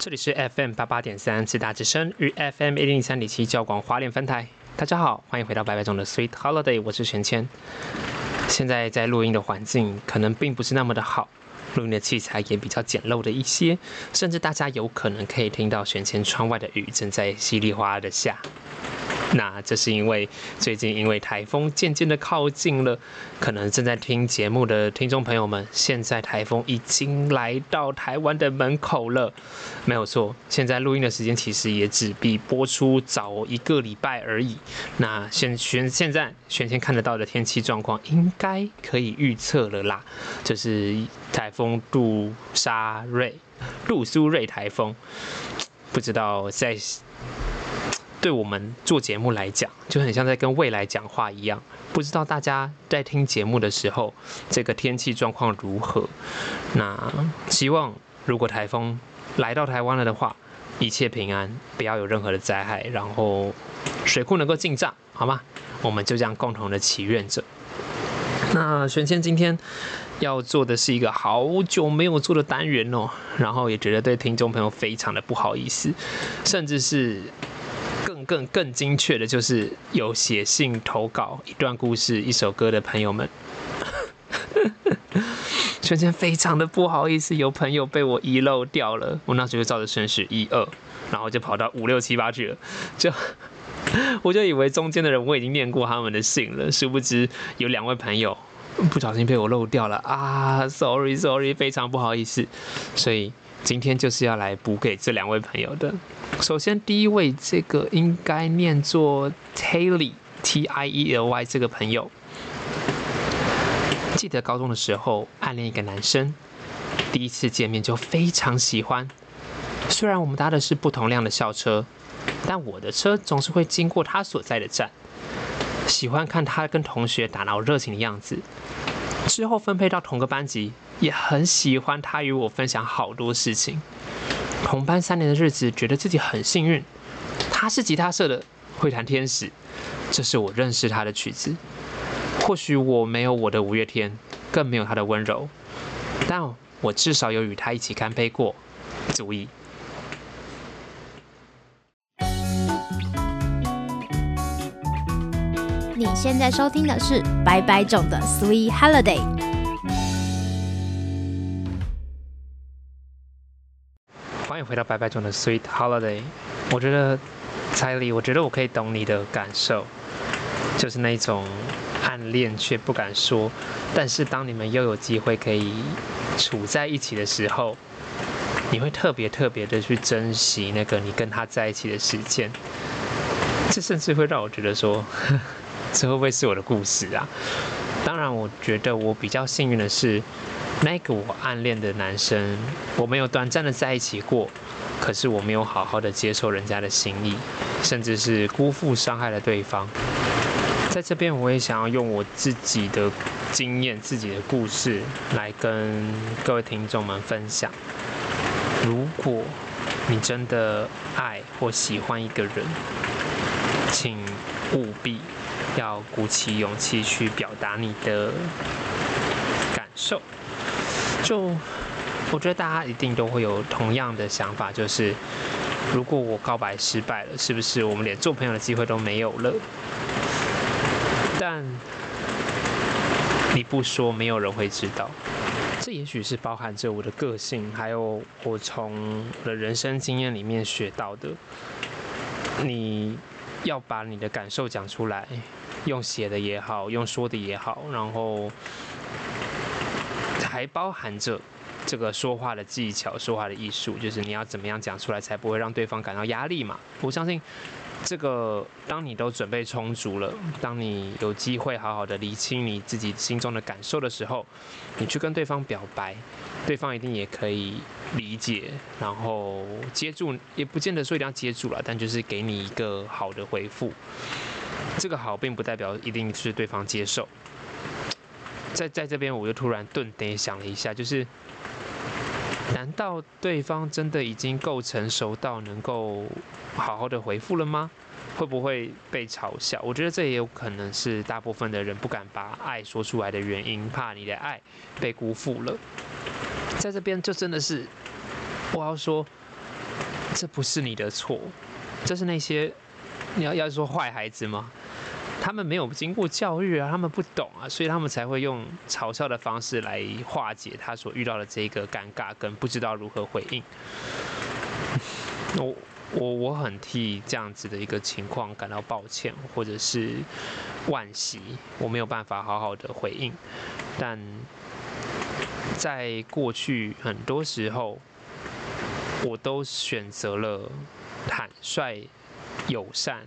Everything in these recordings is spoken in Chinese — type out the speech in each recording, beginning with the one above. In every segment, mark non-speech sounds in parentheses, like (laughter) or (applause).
这里是 FM 八八点三四大之声与 FM 一零三点七教广华联分台。大家好，欢迎回到白白中的 Sweet Holiday，我是玄谦。现在在录音的环境可能并不是那么的好，录音的器材也比较简陋的一些，甚至大家有可能可以听到玄前窗外的雨正在稀里哗啦的下。那这是因为最近因为台风渐渐的靠近了，可能正在听节目的听众朋友们，现在台风已经来到台湾的门口了，没有错。现在录音的时间其实也只比播出早一个礼拜而已。那现现现在选先看得到的天气状况，应该可以预测了啦，就是台风杜莎瑞、杜苏瑞台风，不知道在。对我们做节目来讲，就很像在跟未来讲话一样。不知道大家在听节目的时候，这个天气状况如何？那希望如果台风来到台湾了的话，一切平安，不要有任何的灾害，然后水库能够进账，好吗？我们就这样共同的祈愿着。那玄谦今天要做的是一个好久没有做的单元哦，然后也觉得对听众朋友非常的不好意思，甚至是。更更精确的就是有写信投稿一段故事、一首歌的朋友们，(laughs) 瞬间非常的不好意思，有朋友被我遗漏掉了。我那时候照着顺序一二，然后就跑到五六七八去了，就我就以为中间的人我已经念过他们的信了，殊不知有两位朋友不小心被我漏掉了啊！Sorry Sorry，非常不好意思，所以。今天就是要来补给这两位朋友的。首先，第一位这个应该念作 Tiely T I E L Y 这个朋友，记得高中的时候暗恋一个男生，第一次见面就非常喜欢。虽然我们搭的是不同辆的校车，但我的车总是会经过他所在的站。喜欢看他跟同学打闹热情的样子。之后分配到同个班级，也很喜欢他与我分享好多事情。同班三年的日子，觉得自己很幸运。他是吉他社的，会弹天使，这是我认识他的曲子。或许我没有我的五月天，更没有他的温柔，但我至少有与他一起干杯过，足矣。你现在收听的是白白种的 Sweet Holiday。欢迎回到白白种的 Sweet Holiday。我觉得彩礼，我觉得我可以懂你的感受，就是那种暗恋却不敢说，但是当你们又有机会可以处在一起的时候，你会特别特别的去珍惜那个你跟他在一起的时间。这甚至会让我觉得说。(laughs) 这会不会是我的故事啊？当然，我觉得我比较幸运的是，那个我暗恋的男生，我没有短暂的在一起过，可是我没有好好的接受人家的心意，甚至是辜负伤害了对方。在这边，我也想要用我自己的经验、自己的故事来跟各位听众们分享。如果你真的爱或喜欢一个人，请务必。要鼓起勇气去表达你的感受。就我觉得大家一定都会有同样的想法，就是如果我告白失败了，是不是我们连做朋友的机会都没有了？但你不说，没有人会知道。这也许是包含着我的个性，还有我从我的人生经验里面学到的。你要把你的感受讲出来。用写的也好，用说的也好，然后还包含着这个说话的技巧、说话的艺术，就是你要怎么样讲出来，才不会让对方感到压力嘛。我相信。这个，当你都准备充足了，当你有机会好好的理清你自己心中的感受的时候，你去跟对方表白，对方一定也可以理解，然后接住，也不见得说一定要接住了，但就是给你一个好的回复。这个好，并不代表一定是对方接受。在在这边，我就突然顿点想了一下，就是。难道对方真的已经够成熟到能够好好的回复了吗？会不会被嘲笑？我觉得这也有可能是大部分的人不敢把爱说出来的原因，怕你的爱被辜负了。在这边就真的是，我要说，这不是你的错，这是那些你要要说坏孩子吗？他们没有经过教育啊，他们不懂啊，所以他们才会用嘲笑的方式来化解他所遇到的这个尴尬跟不知道如何回应。我我我很替这样子的一个情况感到抱歉，或者是惋惜，我没有办法好好的回应。但在过去很多时候，我都选择了坦率、友善。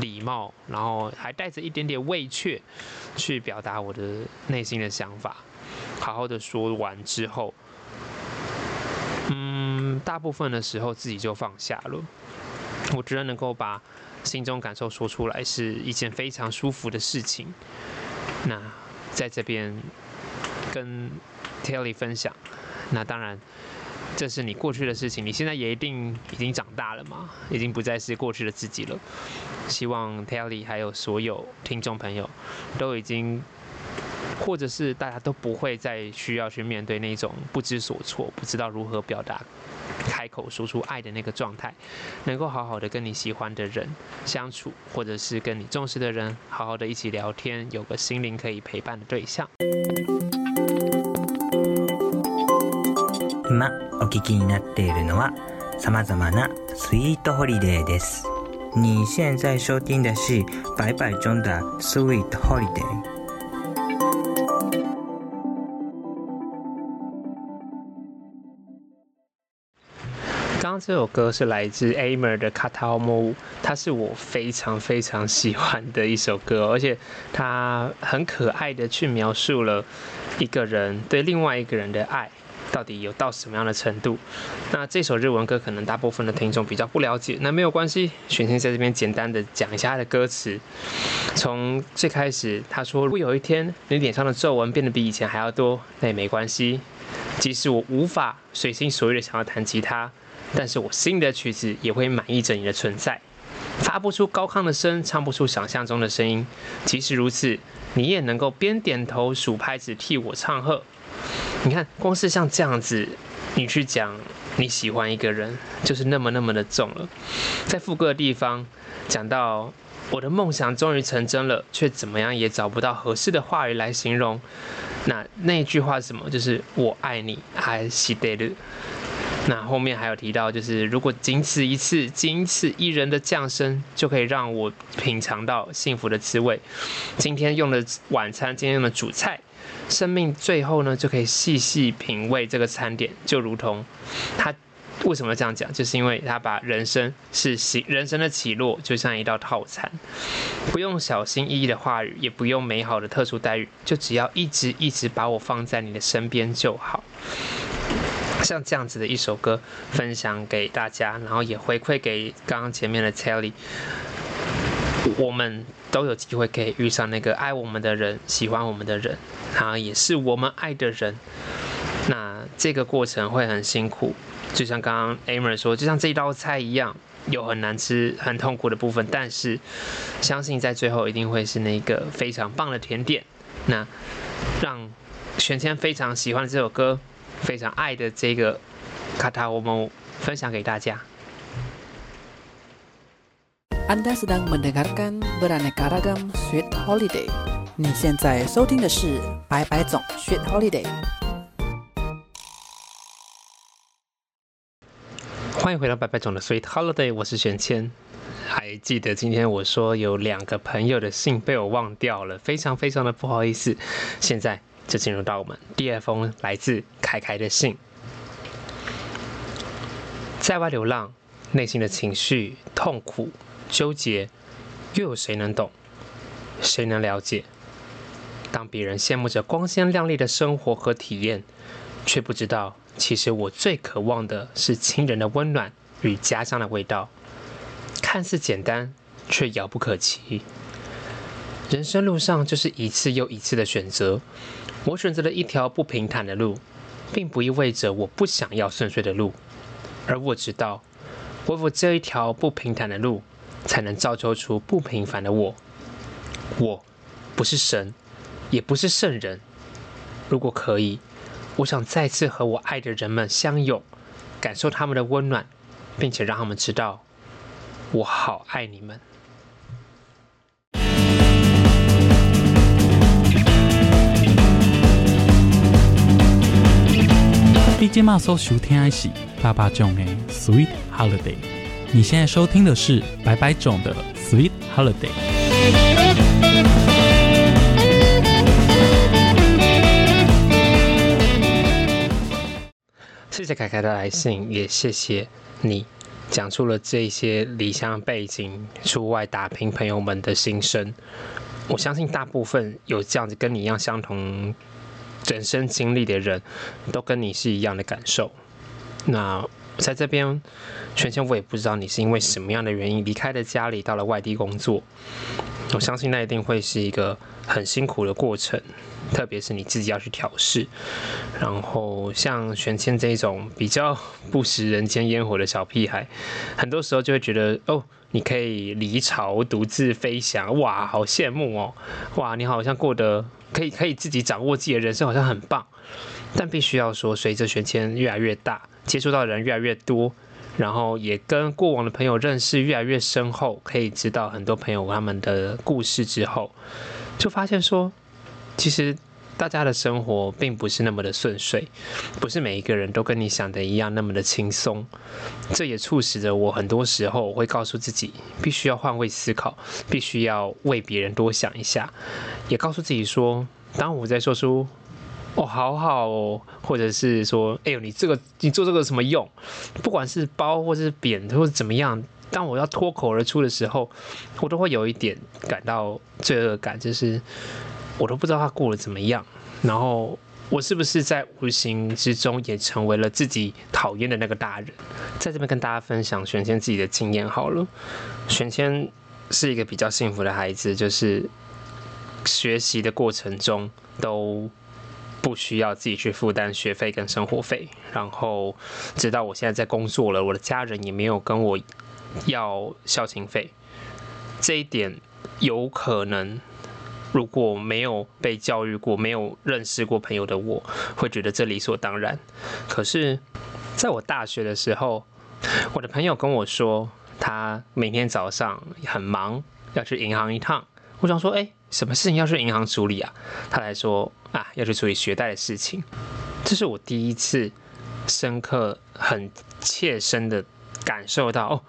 礼貌，然后还带着一点点畏怯，去表达我的内心的想法。好好的说完之后，嗯，大部分的时候自己就放下了。我觉得能够把心中感受说出来是一件非常舒服的事情。那在这边跟 Telly 分享，那当然。这是你过去的事情，你现在也一定已经长大了嘛，已经不再是过去的自己了。希望 Telly 还有所有听众朋友都已经，或者是大家都不会再需要去面对那种不知所措、不知道如何表达、开口说出爱的那个状态，能够好好的跟你喜欢的人相处，或者是跟你重视的人好好的一起聊天，有个心灵可以陪伴的对象。お聞きになっているのは様々なスイートホリデーです。你现在收听的是白白中的 Sweet Holiday。刚刚这首歌是来自 Amer 的《卡塔莫》，它是我非常非常喜欢的一首歌，而且它很可爱的去描述了一个人对另外一个人的爱。 到底有到什么样的程度？那这首日文歌可能大部分的听众比较不了解，那没有关系，选先在这边简单的讲一下它的歌词。从最开始，他说：“如果有一天你脸上的皱纹变得比以前还要多，那也没关系。即使我无法随心所欲的想要弹吉他，但是我心里的曲子也会满意着你的存在。发不出高亢的声，唱不出想象中的声音。即使如此，你也能够边点头数拍子替我唱和。”你看，光是像这样子，你去讲你喜欢一个人，就是那么那么的重了。在副歌的地方讲到我的梦想终于成真了，却怎么样也找不到合适的话语来形容。那那句话是什么？就是我爱你，还是得的。那后面还有提到，就是如果仅此一次，仅此一人的降生，就可以让我品尝到幸福的滋味。今天用的晚餐，今天用的主菜。生命最后呢，就可以细细品味这个餐点，就如同他为什么这样讲，就是因为他把人生是起人生的起落，就像一道套餐，不用小心翼翼的话语，也不用美好的特殊待遇，就只要一直一直把我放在你的身边就好。像这样子的一首歌，分享给大家，然后也回馈给刚刚前面的 Telly。我们都有机会可以遇上那个爱我们的人，喜欢我们的人，然后也是我们爱的人。那这个过程会很辛苦，就像刚刚 Amer 说，就像这一道菜一样，有很难吃、很痛苦的部分。但是相信在最后一定会是那个非常棒的甜点。那让玄谦非常喜欢这首歌，非常爱的这个卡塔，我们分享给大家。Anda sedang mendengarkan beraneka ragam Sweet Holiday。你现在收听的是白白总 Sweet Holiday。欢迎回到白白总的 Sweet Holiday，我是玄谦。还记得今天我说有两个朋友的信被我忘掉了，非常非常的不好意思。现在就进入到我们第二封来自凯凯的信。在外流浪，内心的情绪、痛苦、纠结，又有谁能懂？谁能了解？当别人羡慕着光鲜亮丽的生活和体验，却不知道，其实我最渴望的是亲人的温暖与家乡的味道。看似简单，却遥不可及。人生路上就是一次又一次的选择，我选择了一条不平坦的路，并不意味着我不想要顺遂的路。而我知道，我有这一条不平坦的路，才能造就出不平凡的我。我不是神，也不是圣人。如果可以，我想再次和我爱的人们相拥，感受他们的温暖，并且让他们知道，我好爱你们。你今麦所收听的是爸爸囧的 Sweet Holiday。你现在收听的是白白种的 Sweet Holiday。谢谢凯凯的来信，也谢谢你讲出了这些离乡背景、出外打拼朋友们的心声。我相信大部分有这样子跟你一样相同人生经历的人，都跟你是一样的感受。那在这边，全全我也不知道你是因为什么样的原因离开了家里，到了外地工作。我相信那一定会是一个很辛苦的过程，特别是你自己要去调试。然后像玄谦这种比较 (laughs) 不食人间烟火的小屁孩，很多时候就会觉得哦，你可以离巢独自飞翔，哇，好羡慕哦，哇，你好像过得可以可以自己掌握自己的人生，好像很棒。但必须要说，随着玄谦越来越大，接触到的人越来越多。然后也跟过往的朋友认识越来越深厚，可以知道很多朋友他们的故事之后，就发现说，其实大家的生活并不是那么的顺遂，不是每一个人都跟你想的一样那么的轻松。这也促使着我很多时候会告诉自己，必须要换位思考，必须要为别人多想一下，也告诉自己说，当我在说出。哦，好好哦，或者是说，哎呦，你这个你做这个什么用？不管是包或是扁或者怎么样，当我要脱口而出的时候，我都会有一点感到罪恶感，就是我都不知道他过得怎么样，然后我是不是在无形之中也成为了自己讨厌的那个大人？在这边跟大家分享玄谦自己的经验好了，玄谦是一个比较幸福的孩子，就是学习的过程中都。不需要自己去负担学费跟生活费，然后直到我现在在工作了，我的家人也没有跟我要孝亲费。这一点有可能，如果没有被教育过、没有认识过朋友的我，会觉得这理所当然。可是，在我大学的时候，我的朋友跟我说，他每天早上很忙，要去银行一趟。我想说，哎，什么事情要去银行处理啊？他来说。啊，要去处理学贷的事情，这是我第一次深刻、很切身的感受到哦，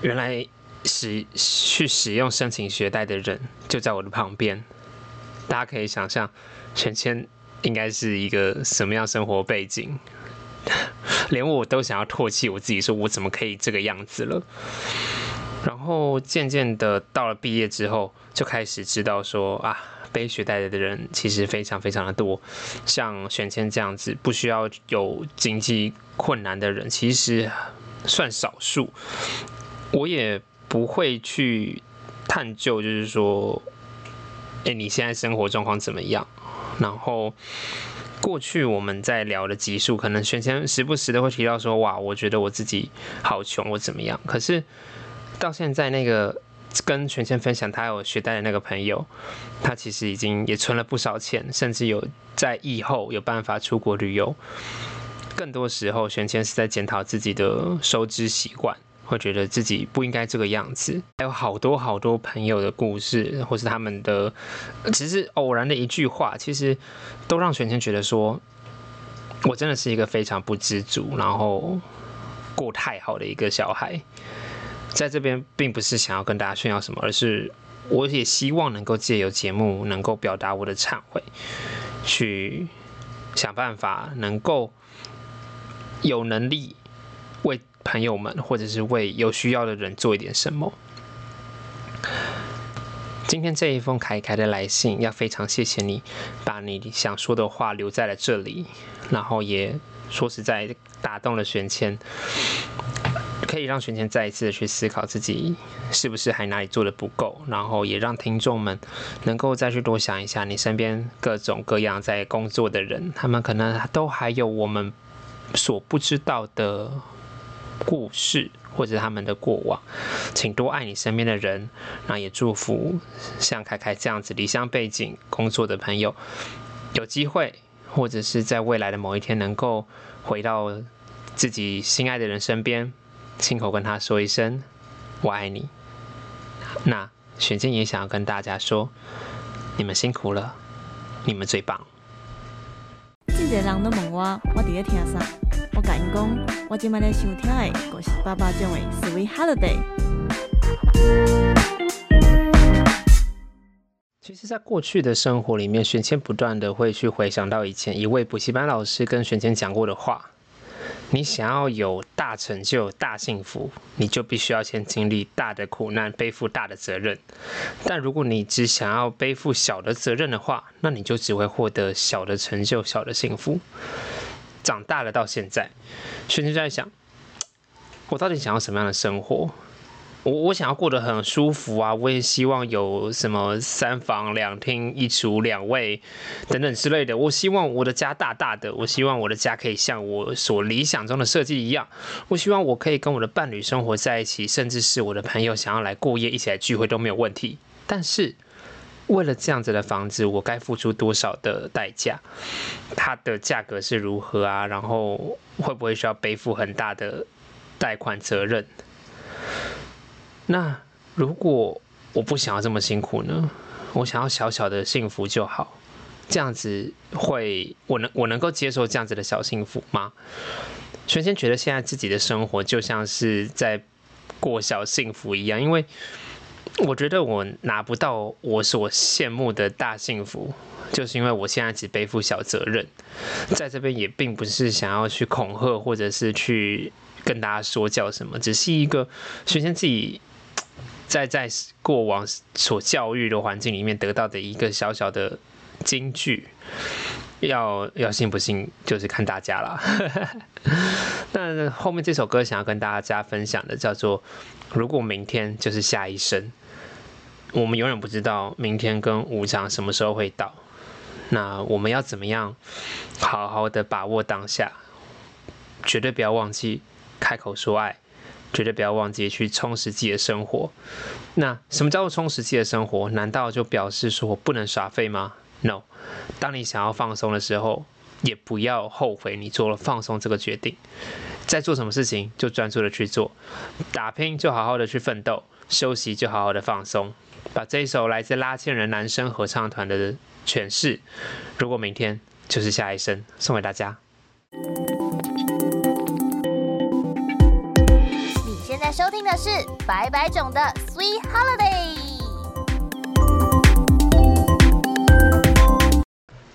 原来使去使用申请学贷的人就在我的旁边。大家可以想象，全谦应该是一个什么样生活背景，(laughs) 连我都想要唾弃我自己，说我怎么可以这个样子了。然后渐渐的到了毕业之后，就开始知道说啊。背学贷的人其实非常非常的多，像选谦这样子不需要有经济困难的人，其实算少数。我也不会去探究，就是说，哎，你现在生活状况怎么样？然后过去我们在聊的集数，可能选谦时不时的会提到说，哇，我觉得我自己好穷，我怎么样？可是到现在那个。跟全谦分享，他有学贷的那个朋友，他其实已经也存了不少钱，甚至有在以后有办法出国旅游。更多时候，玄谦是在检讨自己的收支习惯，会觉得自己不应该这个样子。还有好多好多朋友的故事，或是他们的，只是偶然的一句话，其实都让玄谦觉得说，我真的是一个非常不知足，然后过太好的一个小孩。在这边并不是想要跟大家炫耀什么，而是我也希望能够借由节目能够表达我的忏悔，去想办法，能够有能力为朋友们或者是为有需要的人做一点什么。今天这一封凯凯的来信，要非常谢谢你把你想说的话留在了这里，然后也说实在打动了玄谦，可以让玄谦再一次的去思考自己是不是还哪里做的不够，然后也让听众们能够再去多想一下，你身边各种各样在工作的人，他们可能都还有我们所不知道的故事。或者他们的过往，请多爱你身边的人，那也祝福像凯凯这样子离乡背景工作的朋友，有机会或者是在未来的某一天能够回到自己心爱的人身边，亲口跟他说一声我爱你。那玄静也想要跟大家说，你们辛苦了，你们最棒。真侪人都问我，我伫咧听啥？我甲因讲，我今听的，就是爸爸讲的《Sweet Holiday》。其实，在过去的生活里面，玄谦不断的会去回想到以前一位补习班老师跟玄谦讲过的话。你想要有大成就、大幸福，你就必须要先经历大的苦难，背负大的责任。但如果你只想要背负小的责任的话，那你就只会获得小的成就、小的幸福。长大了到现在，轩轩在想，我到底想要什么样的生活？我我想要过得很舒服啊！我也希望有什么三房两厅一厨两卫等等之类的。我希望我的家大大的，我希望我的家可以像我所理想中的设计一样。我希望我可以跟我的伴侣生活在一起，甚至是我的朋友想要来过夜一起来聚会都没有问题。但是为了这样子的房子，我该付出多少的代价？它的价格是如何啊？然后会不会需要背负很大的贷款责任？那如果我不想要这么辛苦呢？我想要小小的幸福就好，这样子会我能我能够接受这样子的小幸福吗？玄先觉得现在自己的生活就像是在过小幸福一样，因为我觉得我拿不到我所羡慕的大幸福，就是因为我现在只背负小责任。在这边也并不是想要去恐吓或者是去跟大家说教什么，只是一个玄先自己。在在过往所教育的环境里面得到的一个小小的金句，要要信不信就是看大家了。(laughs) 那后面这首歌想要跟大家分享的叫做“如果明天就是下一生”，我们永远不知道明天跟无常什么时候会到。那我们要怎么样好好的把握当下？绝对不要忘记开口说爱。绝对不要忘记去充实自己的生活。那什么叫做充实自己的生活？难道就表示说不能耍废吗？No。当你想要放松的时候，也不要后悔你做了放松这个决定。在做什么事情就专注的去做，打拼就好好的去奋斗，休息就好好的放松。把这一首来自拉纤人男生合唱团的诠释，如果明天就是下一生，送给大家。收听的是白白种的 Sweet Holiday。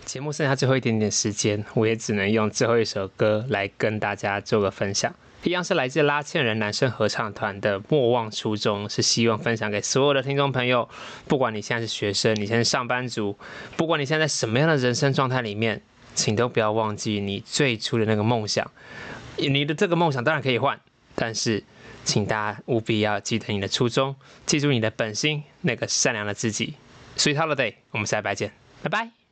节目剩下最后一点点时间，我也只能用最后一首歌来跟大家做个分享。一样是来自拉纤人男生合唱团的《莫忘初衷》，是希望分享给所有的听众朋友。不管你现在是学生，你现在是上班族，不管你现在在什么样的人生状态里面，请都不要忘记你最初的那个梦想。你的这个梦想当然可以换，但是。请大家务必要记得你的初衷，记住你的本心，那个善良的自己。Sweet holiday，我们下礼拜见，拜拜。